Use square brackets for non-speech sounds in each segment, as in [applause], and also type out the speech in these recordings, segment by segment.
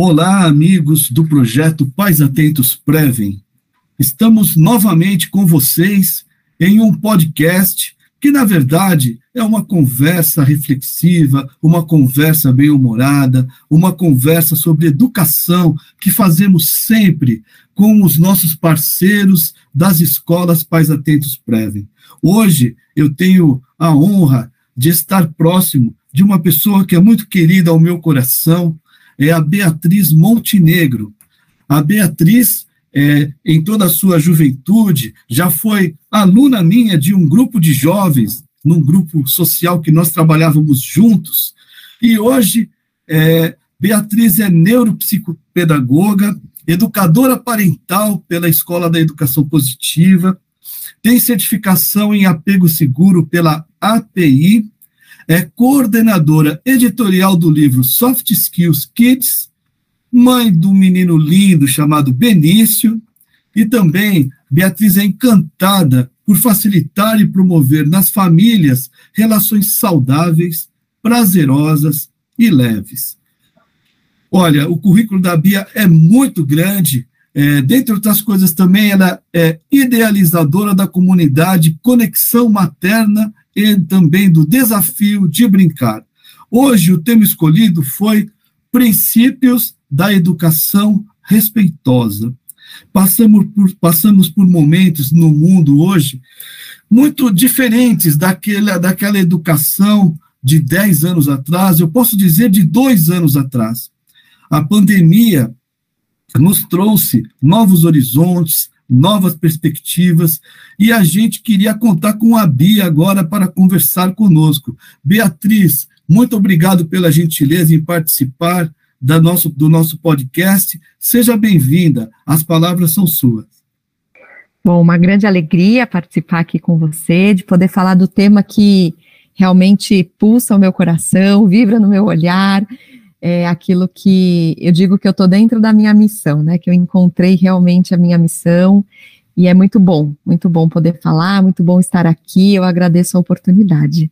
Olá, amigos do projeto Pais Atentos Prevem. Estamos novamente com vocês em um podcast que, na verdade, é uma conversa reflexiva, uma conversa bem-humorada, uma conversa sobre educação que fazemos sempre com os nossos parceiros das escolas Pais Atentos Prevem. Hoje eu tenho a honra de estar próximo de uma pessoa que é muito querida ao meu coração, é a Beatriz Montenegro. A Beatriz, é, em toda a sua juventude, já foi aluna minha de um grupo de jovens, num grupo social que nós trabalhávamos juntos. E hoje, é, Beatriz é neuropsicopedagoga, educadora parental pela Escola da Educação Positiva, tem certificação em apego seguro pela API é coordenadora editorial do livro Soft Skills Kids, mãe do menino lindo chamado Benício, e também Beatriz é encantada por facilitar e promover nas famílias relações saudáveis, prazerosas e leves. Olha, o currículo da Bia é muito grande. É, dentre outras coisas, também ela é idealizadora da comunidade Conexão Materna e também do desafio de brincar. Hoje, o tema escolhido foi Princípios da Educação Respeitosa. Passamos por, passamos por momentos no mundo hoje muito diferentes daquela, daquela educação de 10 anos atrás, eu posso dizer de dois anos atrás. A pandemia nos trouxe novos horizontes, novas perspectivas, e a gente queria contar com a Bia agora para conversar conosco. Beatriz, muito obrigado pela gentileza em participar da nosso, do nosso podcast. Seja bem-vinda, as palavras são suas. Bom, uma grande alegria participar aqui com você, de poder falar do tema que realmente pulsa o meu coração, vibra no meu olhar, é aquilo que eu digo que eu estou dentro da minha missão, né? Que eu encontrei realmente a minha missão e é muito bom, muito bom poder falar, muito bom estar aqui. Eu agradeço a oportunidade.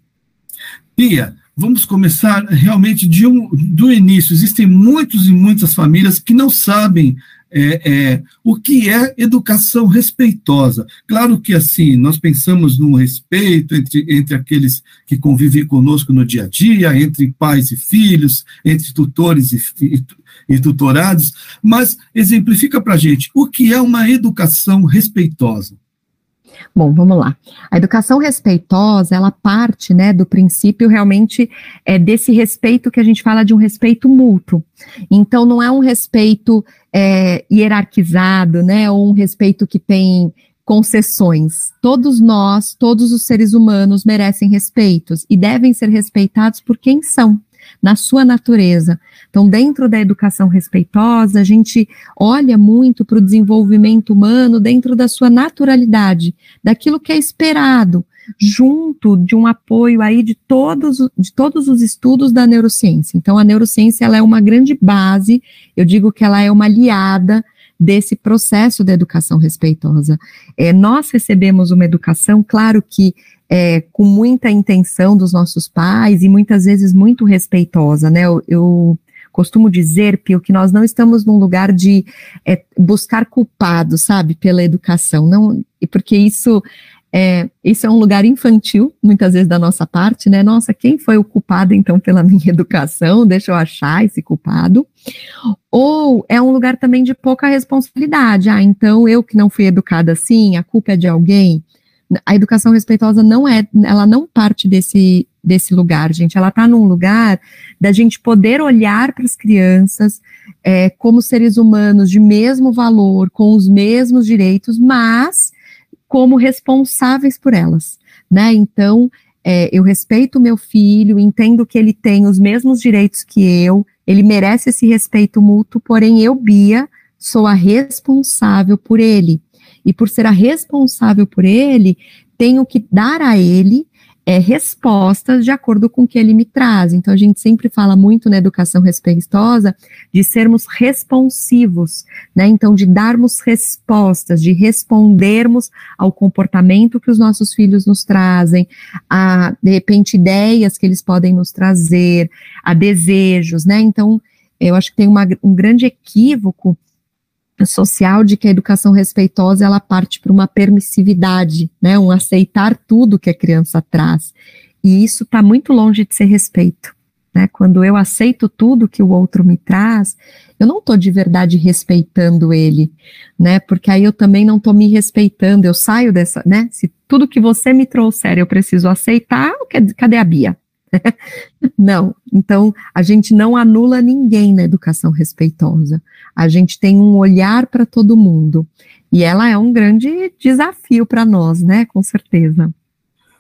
Pia, vamos começar realmente de um, do início. Existem muitos e muitas famílias que não sabem é, é, o que é educação respeitosa. Claro que, assim, nós pensamos no respeito entre, entre aqueles que convivem conosco no dia a dia, entre pais e filhos, entre tutores e, e, e tutorados, mas exemplifica para a gente o que é uma educação respeitosa. Bom, vamos lá. A educação respeitosa, ela parte, né, do princípio realmente é desse respeito que a gente fala de um respeito mútuo. Então, não é um respeito é, hierarquizado, né, ou um respeito que tem concessões. Todos nós, todos os seres humanos merecem respeitos e devem ser respeitados por quem são na sua natureza. Então, dentro da educação respeitosa, a gente olha muito para o desenvolvimento humano dentro da sua naturalidade, daquilo que é esperado, junto de um apoio aí de todos, de todos os estudos da neurociência. Então, a neurociência ela é uma grande base, eu digo que ela é uma aliada desse processo da educação respeitosa. É, nós recebemos uma educação, claro que é, com muita intenção dos nossos pais e muitas vezes muito respeitosa, né? Eu, eu costumo dizer, Pio, que nós não estamos num lugar de é, buscar culpados, sabe, pela educação, não, porque isso é, isso é um lugar infantil, muitas vezes da nossa parte, né? Nossa, quem foi o culpado então pela [laughs] minha educação? Deixa eu achar esse culpado. Ou é um lugar também de pouca responsabilidade. Ah, então eu que não fui educada assim, a culpa é de alguém a educação respeitosa não é, ela não parte desse, desse lugar, gente. Ela está num lugar da gente poder olhar para as crianças é, como seres humanos de mesmo valor, com os mesmos direitos, mas como responsáveis por elas, né? Então, é, eu respeito o meu filho, entendo que ele tem os mesmos direitos que eu, ele merece esse respeito mútuo, porém eu, Bia, sou a responsável por ele e por ser a responsável por ele, tenho que dar a ele é, respostas de acordo com o que ele me traz. Então, a gente sempre fala muito na educação respeitosa de sermos responsivos, né? Então, de darmos respostas, de respondermos ao comportamento que os nossos filhos nos trazem, a, de repente, ideias que eles podem nos trazer, a desejos, né? Então, eu acho que tem uma, um grande equívoco social de que a educação respeitosa ela parte para uma permissividade, né, um aceitar tudo que a criança traz. E isso está muito longe de ser respeito. Né? Quando eu aceito tudo que o outro me traz, eu não estou de verdade respeitando ele, né? Porque aí eu também não estou me respeitando, eu saio dessa, né? Se tudo que você me trouxer eu preciso aceitar, cadê a Bia? [laughs] não, então a gente não anula ninguém na educação respeitosa. A gente tem um olhar para todo mundo. E ela é um grande desafio para nós, né? Com certeza.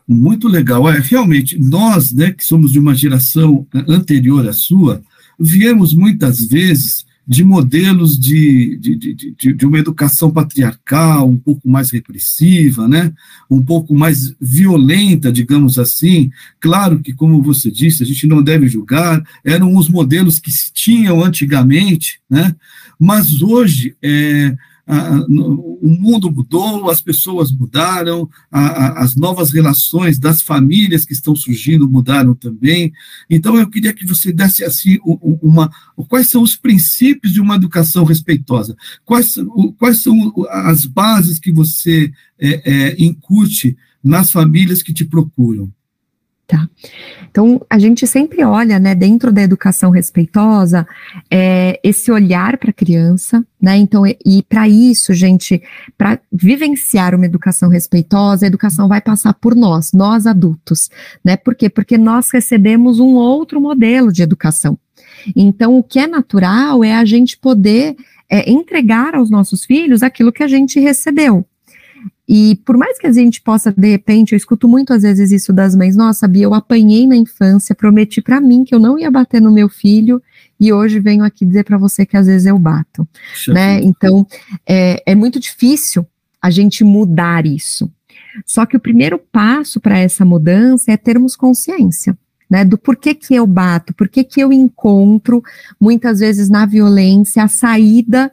Muito legal. É, realmente, nós, né, que somos de uma geração anterior à sua, viemos muitas vezes de modelos de, de, de, de, uma educação patriarcal, um pouco mais repressiva, né? um pouco mais violenta, digamos assim. Claro que, como você disse, a gente não deve julgar, eram os modelos que se tinham antigamente, né? mas hoje é, o mundo mudou, as pessoas mudaram, as novas relações das famílias que estão surgindo mudaram também. Então, eu queria que você desse assim uma, quais são os princípios de uma educação respeitosa, quais, quais são as bases que você é, é, incute nas famílias que te procuram. Tá. Então, a gente sempre olha, né, dentro da educação respeitosa, é, esse olhar para a criança, né, então, e, e para isso, gente, para vivenciar uma educação respeitosa, a educação vai passar por nós, nós adultos, né, por quê? Porque nós recebemos um outro modelo de educação. Então, o que é natural é a gente poder é, entregar aos nossos filhos aquilo que a gente recebeu, e por mais que a gente possa, de repente, eu escuto muito às vezes isso das mães, nossa, Bia, eu apanhei na infância, prometi para mim que eu não ia bater no meu filho, e hoje venho aqui dizer para você que às vezes eu bato, né? Então, é, é muito difícil a gente mudar isso. Só que o primeiro passo para essa mudança é termos consciência. Né, do porquê que eu bato, porquê que eu encontro, muitas vezes na violência, a saída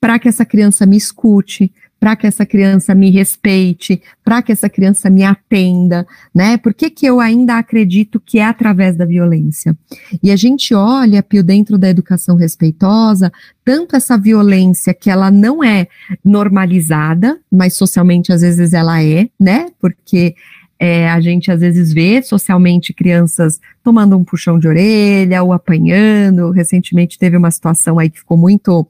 para que essa criança me escute, para que essa criança me respeite, para que essa criança me atenda, né? Por que, que eu ainda acredito que é através da violência? E a gente olha, Pio, dentro da educação respeitosa, tanto essa violência que ela não é normalizada, mas socialmente às vezes ela é, né? Porque é, a gente às vezes vê socialmente crianças tomando um puxão de orelha ou apanhando. Recentemente teve uma situação aí que ficou muito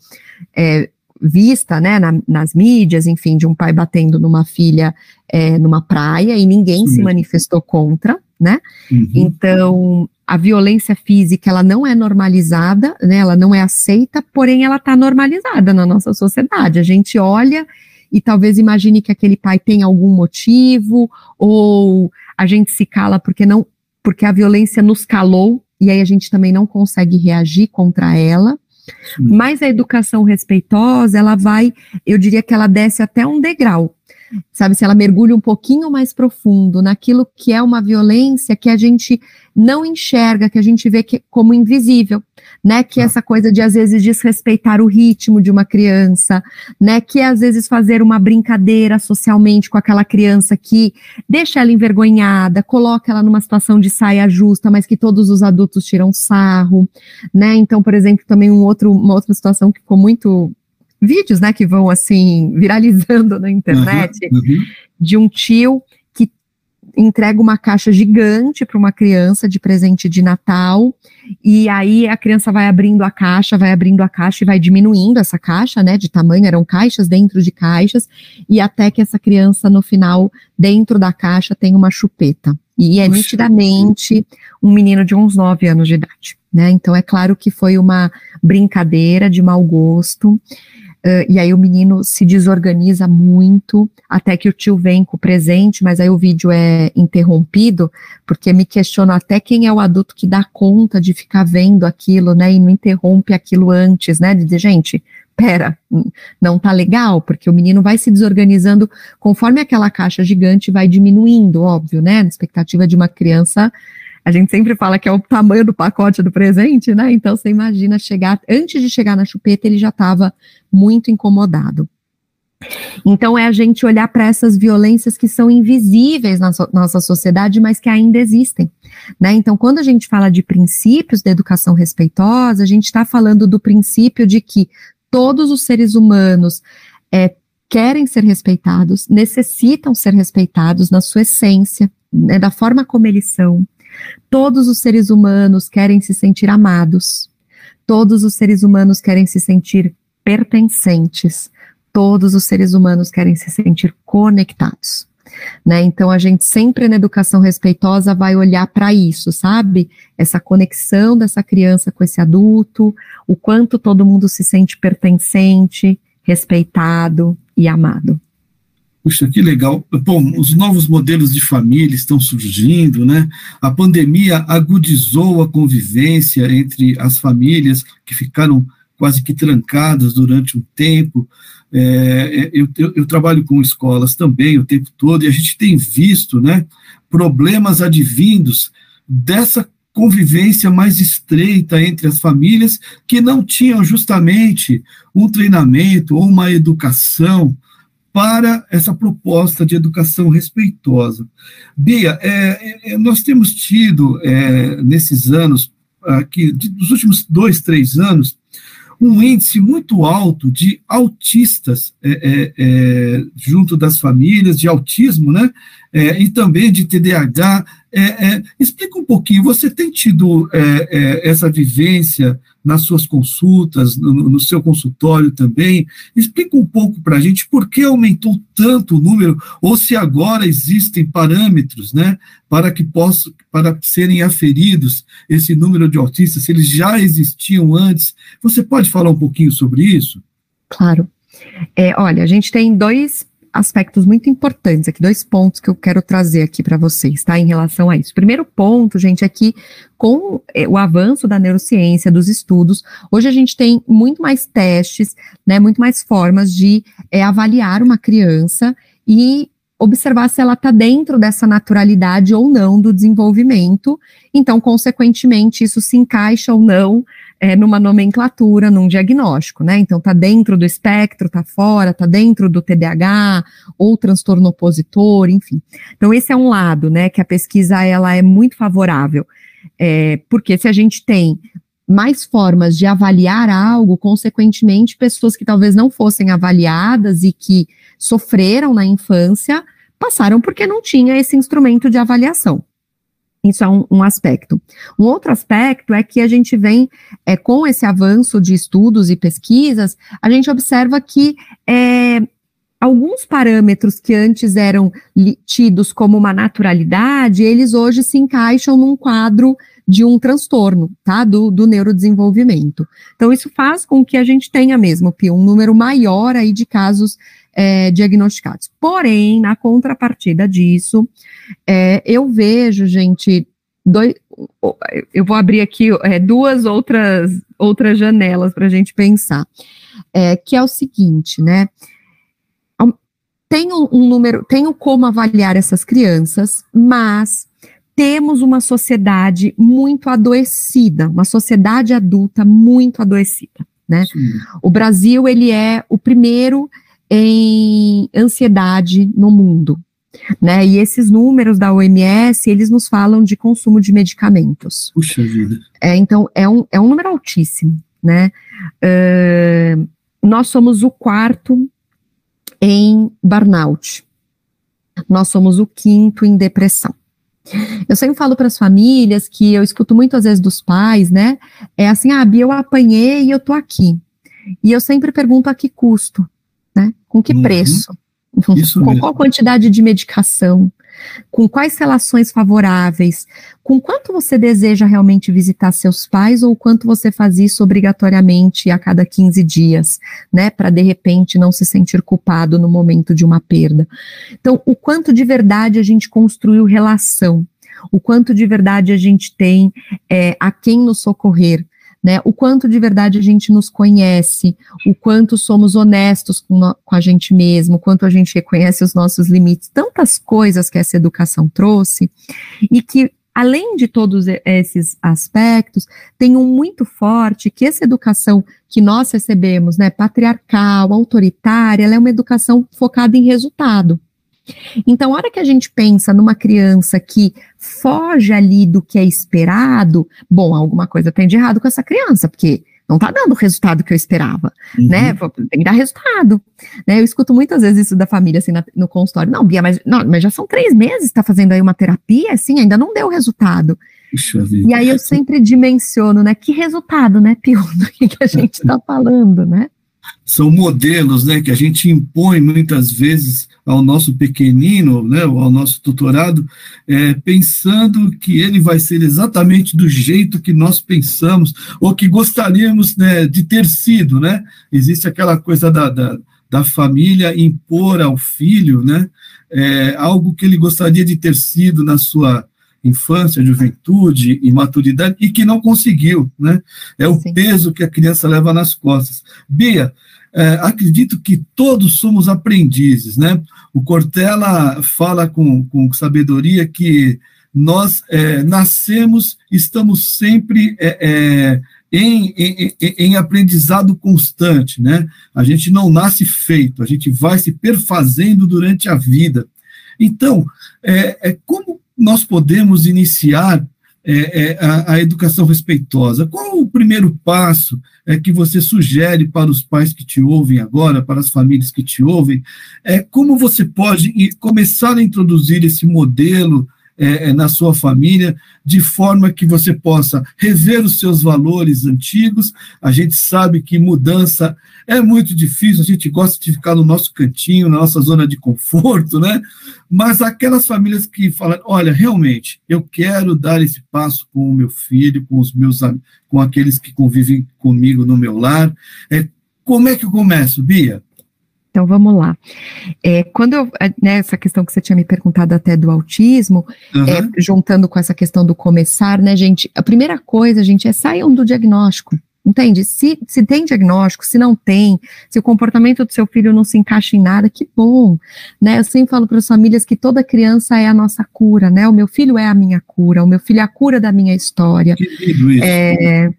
é, vista, né, na, nas mídias, enfim, de um pai batendo numa filha é, numa praia e ninguém Sim. se manifestou contra, né? Uhum. Então, a violência física, ela não é normalizada, né, ela não é aceita, porém ela está normalizada na nossa sociedade. A gente olha e talvez imagine que aquele pai tem algum motivo, ou a gente se cala porque não, porque a violência nos calou, e aí a gente também não consegue reagir contra ela. Mas a educação respeitosa, ela vai, eu diria que ela desce até um degrau sabe? Se ela mergulha um pouquinho mais profundo naquilo que é uma violência que a gente não enxerga, que a gente vê que, como invisível, né? Que é essa coisa de às vezes desrespeitar o ritmo de uma criança, né? Que às vezes fazer uma brincadeira socialmente com aquela criança que deixa ela envergonhada, coloca ela numa situação de saia justa, mas que todos os adultos tiram sarro, né? Então, por exemplo, também um outro, uma outra situação que ficou muito vídeos, né, que vão assim [laughs] viralizando na internet uhum, uhum. de um tio que entrega uma caixa gigante para uma criança de presente de Natal e aí a criança vai abrindo a caixa, vai abrindo a caixa e vai diminuindo essa caixa, né, de tamanho, eram caixas dentro de caixas e até que essa criança no final dentro da caixa tem uma chupeta. E é nitidamente um menino de uns 9 anos de idade, né? Então é claro que foi uma brincadeira de mau gosto. Uh, e aí o menino se desorganiza muito, até que o tio vem com o presente, mas aí o vídeo é interrompido, porque me questiono até quem é o adulto que dá conta de ficar vendo aquilo, né, e não interrompe aquilo antes, né, de dizer, gente, pera, não tá legal, porque o menino vai se desorganizando conforme aquela caixa gigante vai diminuindo, óbvio, né, na expectativa de uma criança a gente sempre fala que é o tamanho do pacote do presente, né? Então você imagina chegar, antes de chegar na chupeta, ele já estava muito incomodado. Então, é a gente olhar para essas violências que são invisíveis na so nossa sociedade, mas que ainda existem. Né? Então, quando a gente fala de princípios da educação respeitosa, a gente está falando do princípio de que todos os seres humanos é, querem ser respeitados, necessitam ser respeitados na sua essência, né, da forma como eles são. Todos os seres humanos querem se sentir amados. Todos os seres humanos querem se sentir pertencentes todos os seres humanos querem se sentir conectados. Né? Então a gente sempre na educação respeitosa vai olhar para isso, sabe? Essa conexão dessa criança com esse adulto, o quanto todo mundo se sente pertencente, respeitado e amado. Puxa, que legal. Bom, os novos modelos de família estão surgindo, né? A pandemia agudizou a convivência entre as famílias que ficaram quase que trancadas durante um tempo. É, eu, eu, eu, trabalho com escolas também o tempo todo e a gente tem visto né, problemas advindos dessa convivência mais estreita entre as famílias que não tinham justamente um treinamento ou uma educação para essa proposta de educação respeitosa. Bia, é, é, nós temos tido é, nesses anos, aqui, dos últimos dois, três anos, um índice muito alto de autistas é, é, é, junto das famílias, de autismo, né? E também de TDAH. Explica um pouquinho, você tem tido essa vivência nas suas consultas, no, no seu consultório também? Explica um pouco para a gente por que aumentou tanto o número, ou se agora existem parâmetros, né, para que possam, para serem aferidos esse número de autistas, se eles já existiam antes. Você pode falar um pouquinho sobre isso? Claro. É, olha, a gente tem dois aspectos muito importantes aqui, dois pontos que eu quero trazer aqui para vocês, tá? Em relação a isso. Primeiro ponto, gente, é que com eh, o avanço da neurociência, dos estudos, hoje a gente tem muito mais testes, né? Muito mais formas de é, avaliar uma criança e observar se ela está dentro dessa naturalidade ou não do desenvolvimento. Então, consequentemente, isso se encaixa ou não é, numa nomenclatura, num diagnóstico, né? Então, tá dentro do espectro, tá fora, tá dentro do TDAH ou transtorno opositor, enfim. Então, esse é um lado, né, que a pesquisa ela é muito favorável, é, porque se a gente tem mais formas de avaliar algo, consequentemente, pessoas que talvez não fossem avaliadas e que sofreram na infância passaram porque não tinha esse instrumento de avaliação. Isso é um, um, aspecto. Um outro aspecto é que a gente vem, é, com esse avanço de estudos e pesquisas, a gente observa que é, alguns parâmetros que antes eram tidos como uma naturalidade, eles hoje se encaixam num quadro de um transtorno, tá? Do, do neurodesenvolvimento. Então, isso faz com que a gente tenha mesmo, Pio, um número maior aí de casos é, diagnosticados. Porém, na contrapartida disso, é, eu vejo, gente, dois, eu vou abrir aqui é, duas outras, outras janelas para a gente pensar, é, que é o seguinte, né? Tenho um número, tenho como avaliar essas crianças, mas temos uma sociedade muito adoecida, uma sociedade adulta muito adoecida, né? O Brasil, ele é o primeiro em ansiedade no mundo. Né? E esses números da OMS, eles nos falam de consumo de medicamentos. Puxa vida. É, então, é um, é um número altíssimo, né? Uh, nós somos o quarto em burnout. Nós somos o quinto em depressão. Eu sempre falo para as famílias que eu escuto muitas vezes dos pais, né? É assim, ah, Bia, eu apanhei e eu tô aqui. E eu sempre pergunto a que custo né? Com que uhum. preço? Isso com mesmo. qual quantidade de medicação? Com quais relações favoráveis? Com quanto você deseja realmente visitar seus pais ou quanto você faz isso obrigatoriamente a cada 15 dias, né? Para de repente não se sentir culpado no momento de uma perda. Então, o quanto de verdade a gente construiu relação, o quanto de verdade a gente tem é, a quem nos socorrer, né? O quanto de verdade a gente nos conhece, o quanto somos honestos com, no, com a gente mesmo, o quanto a gente reconhece os nossos limites, tantas coisas que essa educação trouxe e que além de todos esses aspectos, tem um muito forte que essa educação que nós recebemos, né, patriarcal, autoritária, ela é uma educação focada em resultado. Então, a hora que a gente pensa numa criança que foge ali do que é esperado, bom, alguma coisa tem de errado com essa criança, porque não está dando o resultado que eu esperava, uhum. né? Tem que dar resultado. Né? Eu escuto muitas vezes isso da família, assim, na, no consultório. Não, Bia, mas, não, mas já são três meses, está fazendo aí uma terapia, assim, ainda não deu resultado. Puxa e aí eu sempre dimensiono, né? Que resultado, né, Pio, [laughs] do que, que a gente está falando, né? São modelos né, que a gente impõe muitas vezes ao nosso pequenino, né, ao nosso tutorado, é, pensando que ele vai ser exatamente do jeito que nós pensamos ou que gostaríamos né, de ter sido. Né? Existe aquela coisa da, da, da família impor ao filho né, é, algo que ele gostaria de ter sido na sua infância, juventude e maturidade e que não conseguiu, né? É o Sim. peso que a criança leva nas costas. Bia, é, acredito que todos somos aprendizes, né? O Cortella fala com, com sabedoria que nós é, nascemos, estamos sempre é, é em, em, em, aprendizado constante, né? A gente não nasce feito, a gente vai se perfazendo durante a vida. Então, é, é como nós podemos iniciar é, é, a, a, educação respeitosa? Qual o primeiro passo é, que você sugere para os pais que te ouvem agora, para as famílias que te ouvem? É, como você pode começar a introduzir esse modelo é, é, na sua família, de forma que você possa rever os seus valores antigos. A gente sabe que mudança é muito difícil, a gente gosta de ficar no nosso cantinho, na nossa zona de conforto, né? Mas aquelas famílias que falam, olha, realmente, eu quero dar esse passo com o meu filho, com os meus com aqueles que convivem comigo no meu lar. É, como é que eu começo, Bia? Então vamos lá. É, quando eu, é, né, essa questão que você tinha me perguntado até do autismo, uhum. é, juntando com essa questão do começar, né, gente? A primeira coisa, gente, é saiam do diagnóstico. Entende? Se, se tem diagnóstico, se não tem, se o comportamento do seu filho não se encaixa em nada, que bom, né? Eu sempre falo para as famílias que toda criança é a nossa cura, né? O meu filho é a minha cura, o meu filho é a cura da minha história. Que lindo isso. É,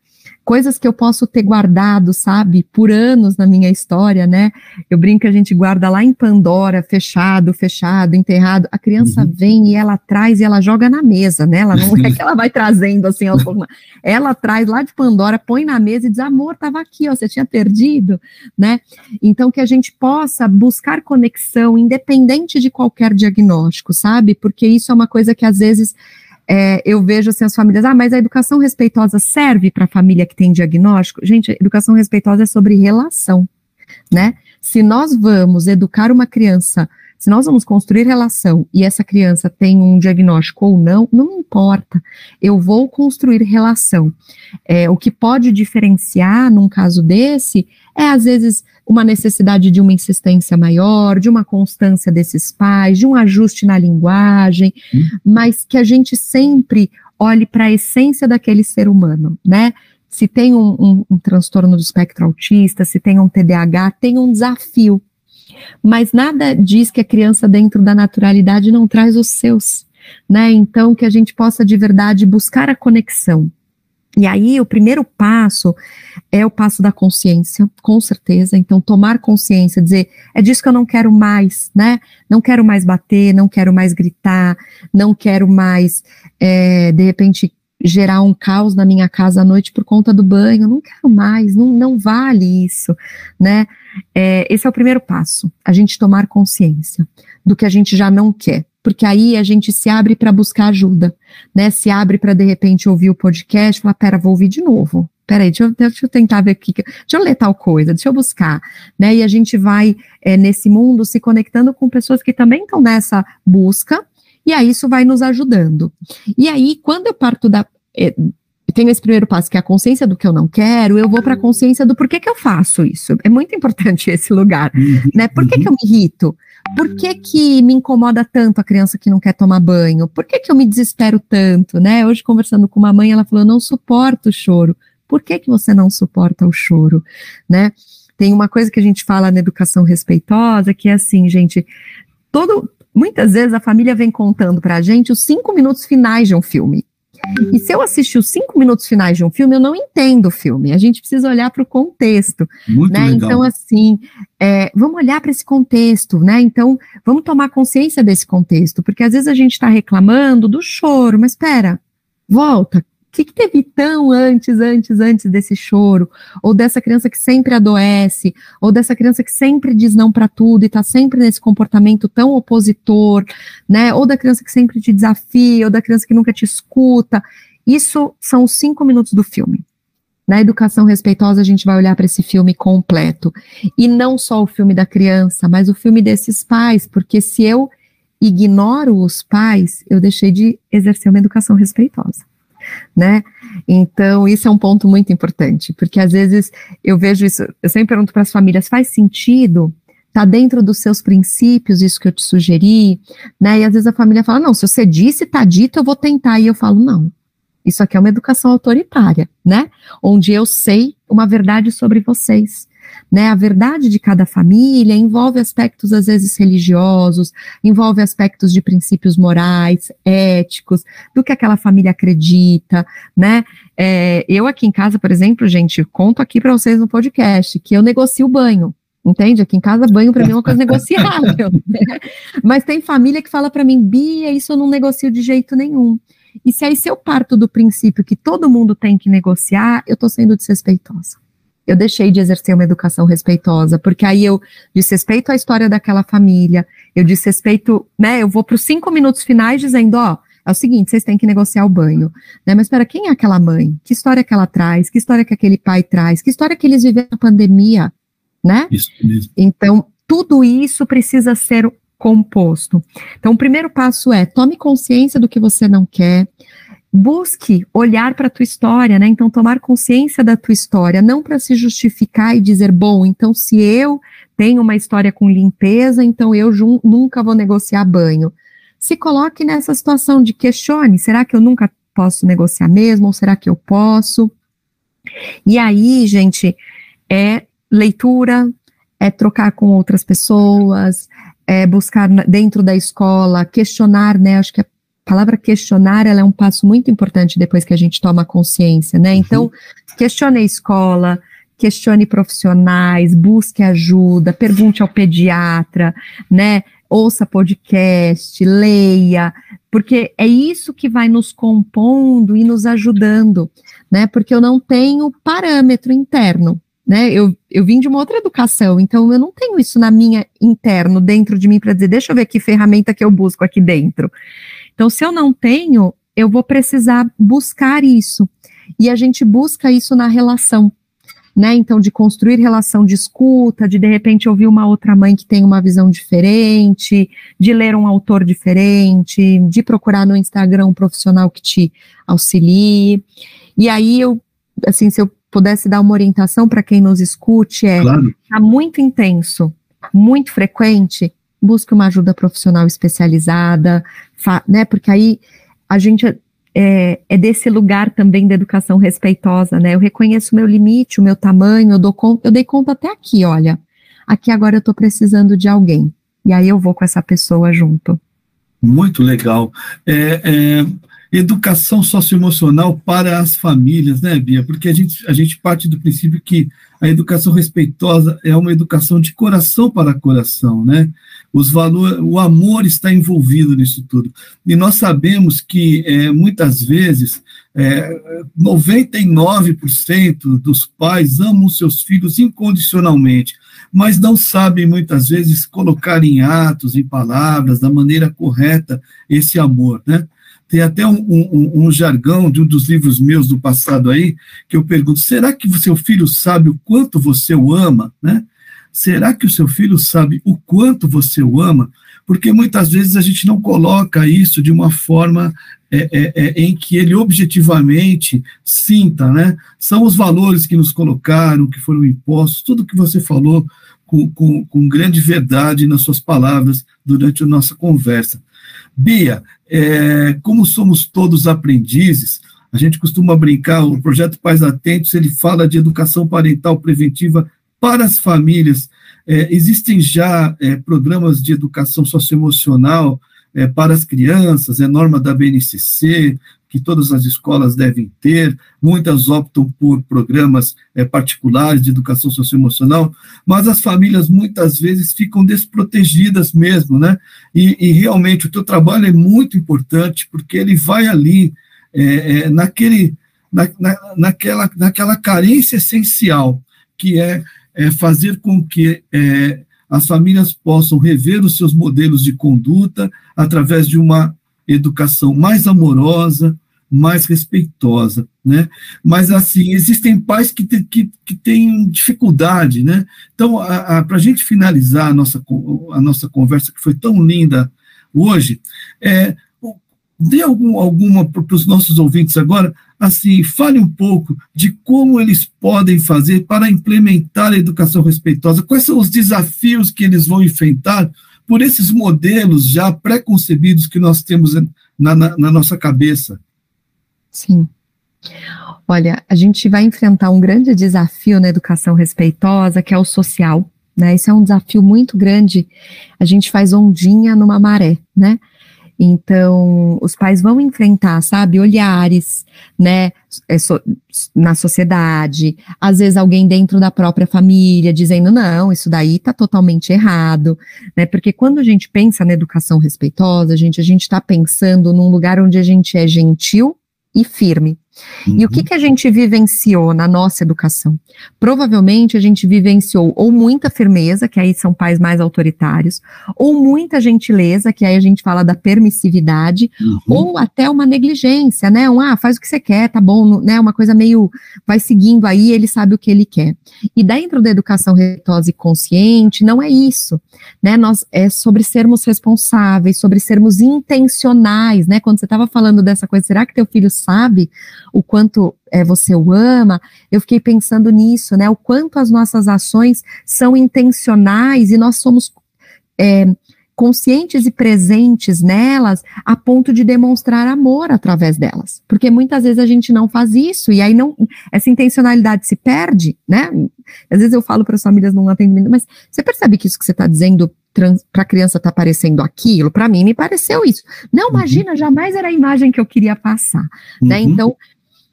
coisas que eu posso ter guardado, sabe, por anos na minha história, né? Eu brinco que a gente guarda lá em Pandora, fechado, fechado, enterrado. A criança uhum. vem e ela traz e ela joga na mesa, né? Ela não é que ela vai trazendo assim aos poucos. Ela traz lá de Pandora, põe na mesa e diz: "Amor, tava aqui, ó, você tinha perdido", né? Então que a gente possa buscar conexão independente de qualquer diagnóstico, sabe? Porque isso é uma coisa que às vezes é, eu vejo assim as famílias, ah, mas a educação respeitosa serve para a família que tem diagnóstico? Gente, educação respeitosa é sobre relação, né? Se nós vamos educar uma criança, se nós vamos construir relação e essa criança tem um diagnóstico ou não, não importa. Eu vou construir relação. É, o que pode diferenciar num caso desse é, às vezes, uma necessidade de uma insistência maior, de uma constância desses pais, de um ajuste na linguagem, hum. mas que a gente sempre olhe para a essência daquele ser humano, né? Se tem um, um, um transtorno do espectro autista, se tem um TDAH, tem um desafio. Mas nada diz que a criança, dentro da naturalidade, não traz os seus. Né? Então, que a gente possa de verdade buscar a conexão, e aí, o primeiro passo é o passo da consciência, com certeza. Então, tomar consciência, dizer, é disso que eu não quero mais, né? Não quero mais bater, não quero mais gritar, não quero mais, é, de repente, gerar um caos na minha casa à noite por conta do banho, não quero mais, não, não vale isso, né? É, esse é o primeiro passo, a gente tomar consciência do que a gente já não quer porque aí a gente se abre para buscar ajuda, né? Se abre para de repente ouvir o podcast, falar, pera, vou ouvir de novo. Peraí, deixa eu, deixa eu tentar ver aqui, deixa eu ler tal coisa, deixa eu buscar, né? E a gente vai é, nesse mundo se conectando com pessoas que também estão nessa busca, e aí isso vai nos ajudando. E aí, quando eu parto da. É, tenho esse primeiro passo, que é a consciência do que eu não quero, eu vou para a consciência do porquê que eu faço isso. É muito [laughs] importante esse lugar, uhum. né? Por que, que eu me irrito? Por que, que me incomoda tanto a criança que não quer tomar banho? Por que, que eu me desespero tanto, né? Hoje, conversando com uma mãe, ela falou: não suporto o choro. Por que, que você não suporta o choro, né? Tem uma coisa que a gente fala na educação respeitosa, que é assim, gente, todo, muitas vezes a família vem contando para a gente os cinco minutos finais de um filme. E se eu assistir os cinco minutos finais de um filme, eu não entendo o filme. A gente precisa olhar para o contexto. Muito né? Legal. Então, assim, é, vamos olhar para esse contexto, né? Então, vamos tomar consciência desse contexto, porque às vezes a gente está reclamando do choro, mas espera, volta, que, que, teve tão antes, antes, antes desse choro? Ou dessa criança que sempre adoece? Ou dessa criança que sempre diz não para tudo e está sempre nesse comportamento tão opositor, né? Ou da criança que sempre te desafia, ou da criança que nunca te escuta. Isso são os cinco minutos do filme. Na educação respeitosa, a gente vai olhar para esse filme completo. E não só o filme da criança, mas o filme desses pais, porque se eu ignoro os pais, eu deixei de exercer uma educação respeitosa né? Então, isso é um ponto muito importante, porque às vezes eu vejo isso, eu sempre pergunto para as famílias, faz sentido? Está dentro dos seus princípios, isso que eu te sugeri, né? E às vezes a família fala, não, se você disse, está dito, eu vou tentar. E eu falo, não, isso aqui é uma educação autoritária, né? Onde eu sei uma verdade sobre vocês né? A verdade de cada família envolve aspectos, às vezes, religiosos, envolve aspectos de princípios morais, éticos, do que aquela família acredita, né? É, eu aqui em casa, por exemplo, gente, conto aqui para vocês no podcast que eu negocio o banho. Entende? Aqui em casa, banho para mim é uma coisa [laughs] negociável. Né? Mas tem família que fala para mim, Bia, isso eu não negocio de jeito nenhum. E se aí se eu parto do princípio que todo mundo tem que negociar, eu estou sendo desrespeitosa eu deixei de exercer uma educação respeitosa, porque aí eu desrespeito a história daquela família, eu desrespeito, né, eu vou para os cinco minutos finais dizendo, ó, é o seguinte, vocês têm que negociar o banho, né, mas espera, quem é aquela mãe? Que história que ela traz? Que história que aquele pai traz? Que história que eles viveram na pandemia, né? Isso mesmo. Então, tudo isso precisa ser composto. Então, o primeiro passo é, tome consciência do que você não quer, busque olhar para a tua história, né? Então, tomar consciência da tua história, não para se justificar e dizer, bom, então se eu tenho uma história com limpeza, então eu nunca vou negociar banho. Se coloque nessa situação de questione, será que eu nunca posso negociar mesmo, ou será que eu posso? E aí, gente, é leitura, é trocar com outras pessoas, é buscar dentro da escola, questionar, né? Acho que é palavra questionar ela é um passo muito importante depois que a gente toma consciência, né? Uhum. Então, questione a escola, questione profissionais, busque ajuda, pergunte ao pediatra, né? Ouça podcast, leia, porque é isso que vai nos compondo e nos ajudando, né? Porque eu não tenho parâmetro interno, né? Eu, eu vim de uma outra educação, então eu não tenho isso na minha interno, dentro de mim, para dizer, deixa eu ver que ferramenta que eu busco aqui dentro. Então, se eu não tenho, eu vou precisar buscar isso. E a gente busca isso na relação, né? Então, de construir relação de escuta, de de repente ouvir uma outra mãe que tem uma visão diferente, de ler um autor diferente, de procurar no Instagram um profissional que te auxilie. E aí eu, assim, se eu pudesse dar uma orientação para quem nos escute, é claro. tá muito intenso, muito frequente, busque uma ajuda profissional especializada, né? Porque aí a gente é, é, desse lugar também da educação respeitosa, né? Eu reconheço o meu limite, o meu tamanho, eu dou conta, eu dei conta até aqui, olha. Aqui agora eu estou precisando de alguém. E aí eu vou com essa pessoa junto. Muito legal. É, é, educação socioemocional para as famílias, né, Bia? Porque a gente, a gente parte do princípio que a educação respeitosa é uma educação de coração para coração, né? Os valores, o amor está envolvido nisso tudo. E nós sabemos que é, muitas vezes é, 99% dos pais amam seus filhos incondicionalmente, mas não sabem muitas vezes colocar em atos, em palavras, da maneira correta esse amor, né? Tem até um, um, um, jargão de um dos livros meus do passado aí, que eu pergunto: será que seu filho sabe o quanto você o ama? Né? Será que o seu filho sabe o quanto você o ama? Porque muitas vezes a gente não coloca isso de uma forma é, é, é, em que ele objetivamente sinta, né? São os valores que nos colocaram, que foram impostos, tudo que você falou com, com, com grande verdade nas suas palavras durante a nossa conversa. Bia, é, como somos todos aprendizes, a gente costuma brincar, o projeto Pais Atentos, ele fala de educação parental preventiva para as famílias. É, existem já é, programas de educação socioemocional é, para as crianças, é norma da BNCC, que todas as escolas devem ter, muitas optam por programas é, particulares de educação socioemocional, mas as famílias muitas vezes ficam desprotegidas mesmo, né? E, e realmente o teu trabalho é muito importante, porque ele vai ali, é, é, naquele, na, na, naquela, naquela carência essencial, que é, é fazer com que é, as famílias possam rever os seus modelos de conduta através de uma educação mais amorosa, mais respeitosa, né? Mas, assim, existem pais que, te, que, que têm dificuldade, né? Então, para a gente finalizar a nossa, a nossa conversa, que foi tão linda hoje, é, dê algum, alguma para os nossos ouvintes agora, assim, fale um pouco de como eles podem fazer para implementar a educação respeitosa, quais são os desafios que eles vão enfrentar por esses modelos já pré-concebidos que nós temos na, na, na nossa cabeça. Sim. Olha, a gente vai enfrentar um grande desafio na educação respeitosa, que é o social, né? Isso é um desafio muito grande. A gente faz ondinha numa maré, né? Então, os pais vão enfrentar, sabe, olhares, né, é na sociedade, às vezes alguém dentro da própria família dizendo, não, isso daí tá totalmente errado, né, porque quando a gente pensa na educação respeitosa, gente, a gente está pensando num lugar onde a gente é gentil e firme. Uhum. E o que, uhum. que a gente vivenciou na nossa educação? Provavelmente a gente vivenciou ou muita firmeza, que aí são pais mais autoritários, ou muita gentileza, que aí a gente fala da permissividade, uhum. ou até uma negligência, né? Um, ah, faz o que você quer, tá bom, né? Uma coisa meio, vai seguindo aí, ele sabe o que ele quer. E dentro da educação respeitosa e consciente, não é isso, né? Nós, é sobre sermos responsáveis, sobre sermos intencionais, né? Quando você estava falando dessa coisa, será que teu filho sabe o quanto é, você o ama, eu fiquei pensando nisso, né? O quanto as nossas ações são intencionais e nós somos é, conscientes e presentes nelas a ponto de demonstrar amor através delas. Porque muitas vezes a gente não faz isso e aí não essa intencionalidade se perde, né? Às vezes eu falo para as famílias num atendimento, mas você percebe que isso que você está dizendo para a criança está parecendo aquilo, para mim me pareceu isso. Não, uhum. imagina, jamais era a imagem que eu queria passar, né? uhum. né? Então,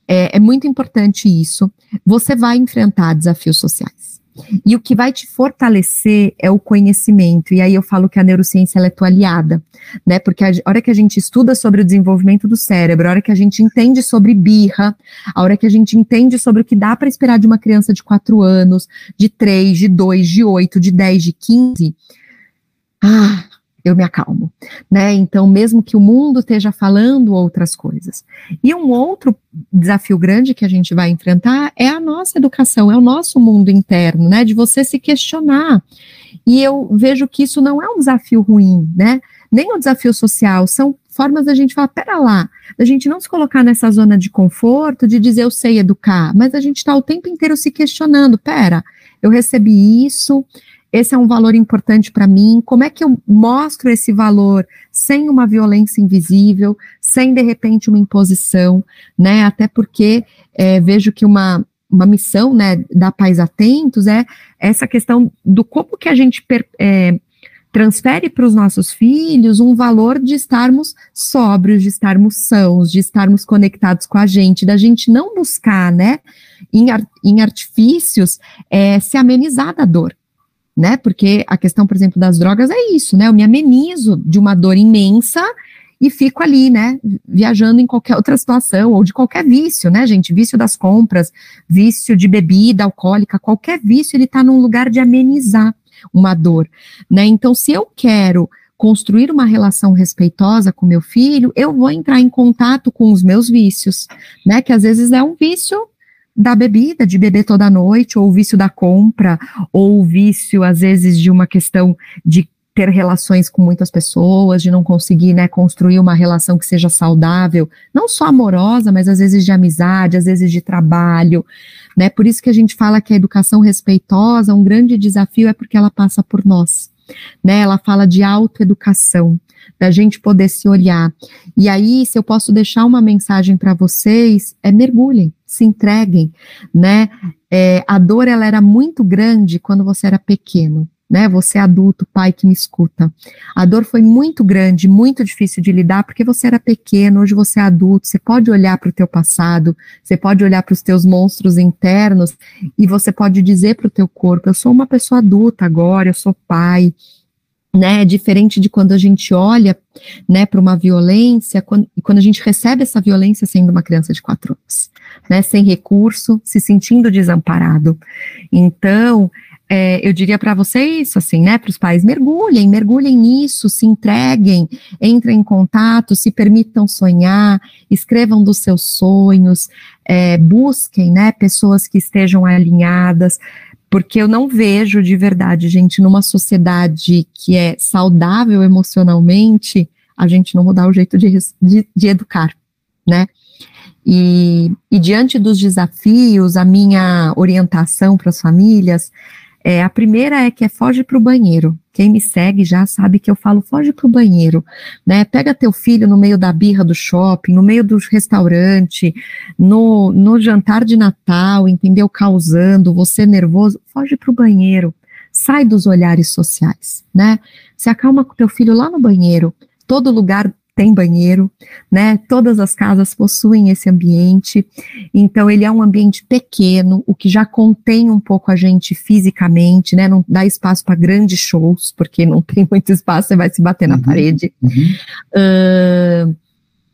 é, é muito importante isso. Você vai enfrentar desafios sociais. E o que vai te fortalecer é o conhecimento. E aí eu falo que a neurociência é tua aliada, né? Porque a hora que a gente estuda sobre o desenvolvimento do cérebro, a hora que a gente entende sobre birra, a hora que a gente entende sobre o que dá para esperar de uma criança de 4 anos, de 3, de 2, de 8, de 10, de 15, ah, eu me acalmo, né? Então, mesmo que o mundo esteja falando outras coisas. E um outro desafio grande que a gente vai enfrentar é a nossa educação, é o nosso mundo interno, né? De você se questionar. E eu vejo que isso não é um desafio ruim, né? Nem um desafio social, são formas da gente falar, pera lá, da gente não se colocar nessa zona de conforto, de dizer eu sei educar, mas a gente está o tempo inteiro se questionando, pera, eu recebi isso, esse é um valor importante para mim. Como é que eu mostro esse valor sem uma violência invisível, sem de repente uma imposição, né? Até porque é, vejo que uma, uma missão, né, da Pais Atentos é essa questão do como que a gente per, é, transfere para os nossos filhos um valor de estarmos sóbrios, de estarmos sãos, de estarmos conectados com a gente, da gente não buscar, né, em, em artifícios, é, se amenizar da dor né? Porque a questão, por exemplo, das drogas é isso, né? Eu me amenizo de uma dor imensa e fico ali, né, viajando em qualquer outra situação, ou de qualquer vício, né, gente? Vício das compras, vício de bebida alcoólica, qualquer vício, ele está num lugar de amenizar uma dor, né? Então, se eu quero construir uma relação respeitosa com meu filho, eu vou entrar em contato com os meus vícios, né? Que às vezes é um vício da bebida, de beber toda noite, ou o vício da compra, ou o vício, às vezes, de uma questão de ter relações com muitas pessoas, de não conseguir, né, construir uma relação que seja saudável, não só amorosa, mas às vezes de amizade, às vezes de trabalho, né? Por isso que a gente fala que a educação respeitosa, um grande desafio é porque ela passa por nós, né? Ela fala de autoeducação, da gente poder se olhar. E aí, se eu posso deixar uma mensagem para vocês, é mergulhem, se entreguem, né? É, a dor ela era muito grande quando você era pequeno. Né? Você adulto, pai que me escuta. A dor foi muito grande, muito difícil de lidar, porque você era pequeno, hoje você é adulto, você pode olhar para o teu passado, você pode olhar para os teus monstros internos e você pode dizer para o teu corpo, eu sou uma pessoa adulta agora, eu sou pai, né, diferente de quando a gente olha, né, para uma violência, quando, quando a gente recebe essa violência sendo uma criança de quatro anos, né, sem recurso, se sentindo desamparado. Então, é, eu diria para vocês, assim, né, para os pais, mergulhem, mergulhem nisso, se entreguem, entrem em contato, se permitam sonhar, escrevam dos seus sonhos, é, busquem, né, pessoas que estejam alinhadas, porque eu não vejo de verdade, gente, numa sociedade que é saudável emocionalmente, a gente não mudar o jeito de, de, de educar, né? E, e, diante dos desafios, a minha orientação para as famílias é, a primeira é que é foge para o banheiro. Quem me segue já sabe que eu falo foge para o banheiro, né? Pega teu filho no meio da birra do shopping, no meio do restaurante, no, no jantar de Natal, entendeu? Causando, você nervoso, foge para o banheiro. Sai dos olhares sociais, né? Se acalma com teu filho lá no banheiro. Todo lugar tem banheiro, né? Todas as casas possuem esse ambiente. Então ele é um ambiente pequeno, o que já contém um pouco a gente fisicamente, né? Não dá espaço para grandes shows, porque não [laughs] tem muito espaço, você vai se bater uhum, na parede. Uhum. Uh,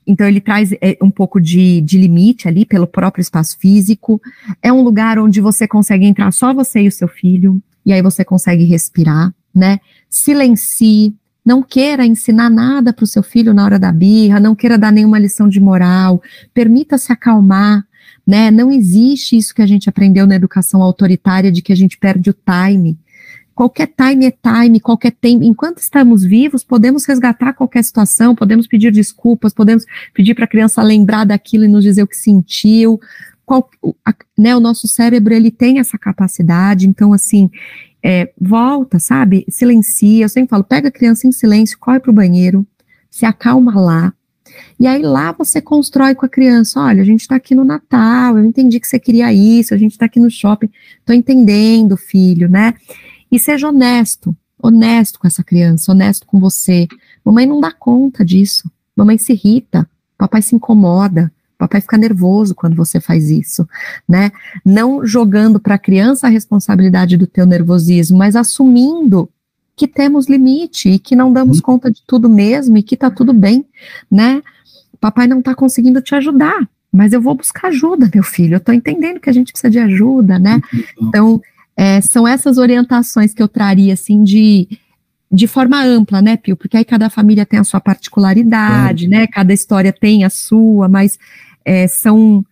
então ele traz é, um pouco de, de limite ali pelo próprio espaço físico. É um lugar onde você consegue entrar só você e o seu filho, e aí você consegue respirar, né? Silencie, não queira ensinar nada para o seu filho na hora da birra, não queira dar nenhuma lição de moral, permita-se acalmar, né? Não existe isso que a gente aprendeu na educação autoritária de que a gente perde o time. Qualquer time é time, qualquer tempo. Enquanto estamos vivos, podemos resgatar qualquer situação, podemos pedir desculpas, podemos pedir para a criança lembrar daquilo e nos dizer o que sentiu. Qual, a, né, o nosso cérebro ele tem essa capacidade, então assim é, volta, sabe? Silencia. Eu sempre falo, pega a criança em silêncio, corre para o banheiro, se acalma lá. E aí lá você constrói com a criança, olha, a gente está aqui no Natal, eu entendi que você queria isso, a gente está aqui no shopping, estou entendendo, filho, né? E seja honesto, honesto com essa criança, honesto com você. Mamãe não dá conta disso, mamãe se irrita, papai se incomoda, Papai fica nervoso quando você faz isso, né? Não jogando para a criança a responsabilidade do teu nervosismo, mas assumindo que temos limite e que não damos uhum. conta de tudo mesmo e que tá tudo bem, né? Papai não tá conseguindo te ajudar, mas eu vou buscar ajuda, meu filho. Eu tô entendendo que a gente precisa de ajuda, né? Então, é, são essas orientações que eu traria, assim, de de forma ampla, né, Pio? Porque aí cada família tem a sua particularidade, é. né? Cada história tem a sua, mas é, são,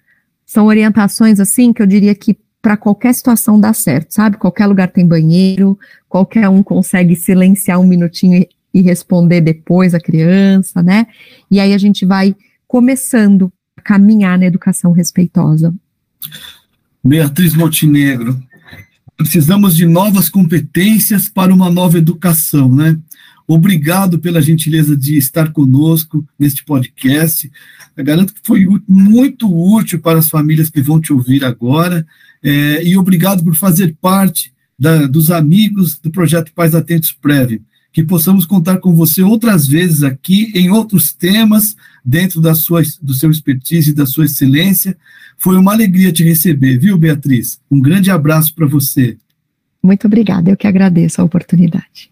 são orientações assim que eu diria que para qualquer situação dá certo, sabe? Qualquer lugar tem banheiro, qualquer um consegue silenciar um minutinho e, e responder depois a criança, né? E aí a gente vai começando a caminhar na educação respeitosa. Beatriz Montenegro, precisamos de novas competências para uma nova educação, né? Obrigado pela gentileza de estar conosco neste podcast. Eu garanto que foi muito útil para as famílias que vão te ouvir agora. É, e obrigado por fazer parte da, dos amigos do projeto Pais Atentos Preve. Que possamos contar com você outras vezes aqui em outros temas, dentro da sua, do seu expertise e da sua excelência. Foi uma alegria te receber, viu, Beatriz? Um grande abraço para você. Muito obrigada, eu que agradeço a oportunidade.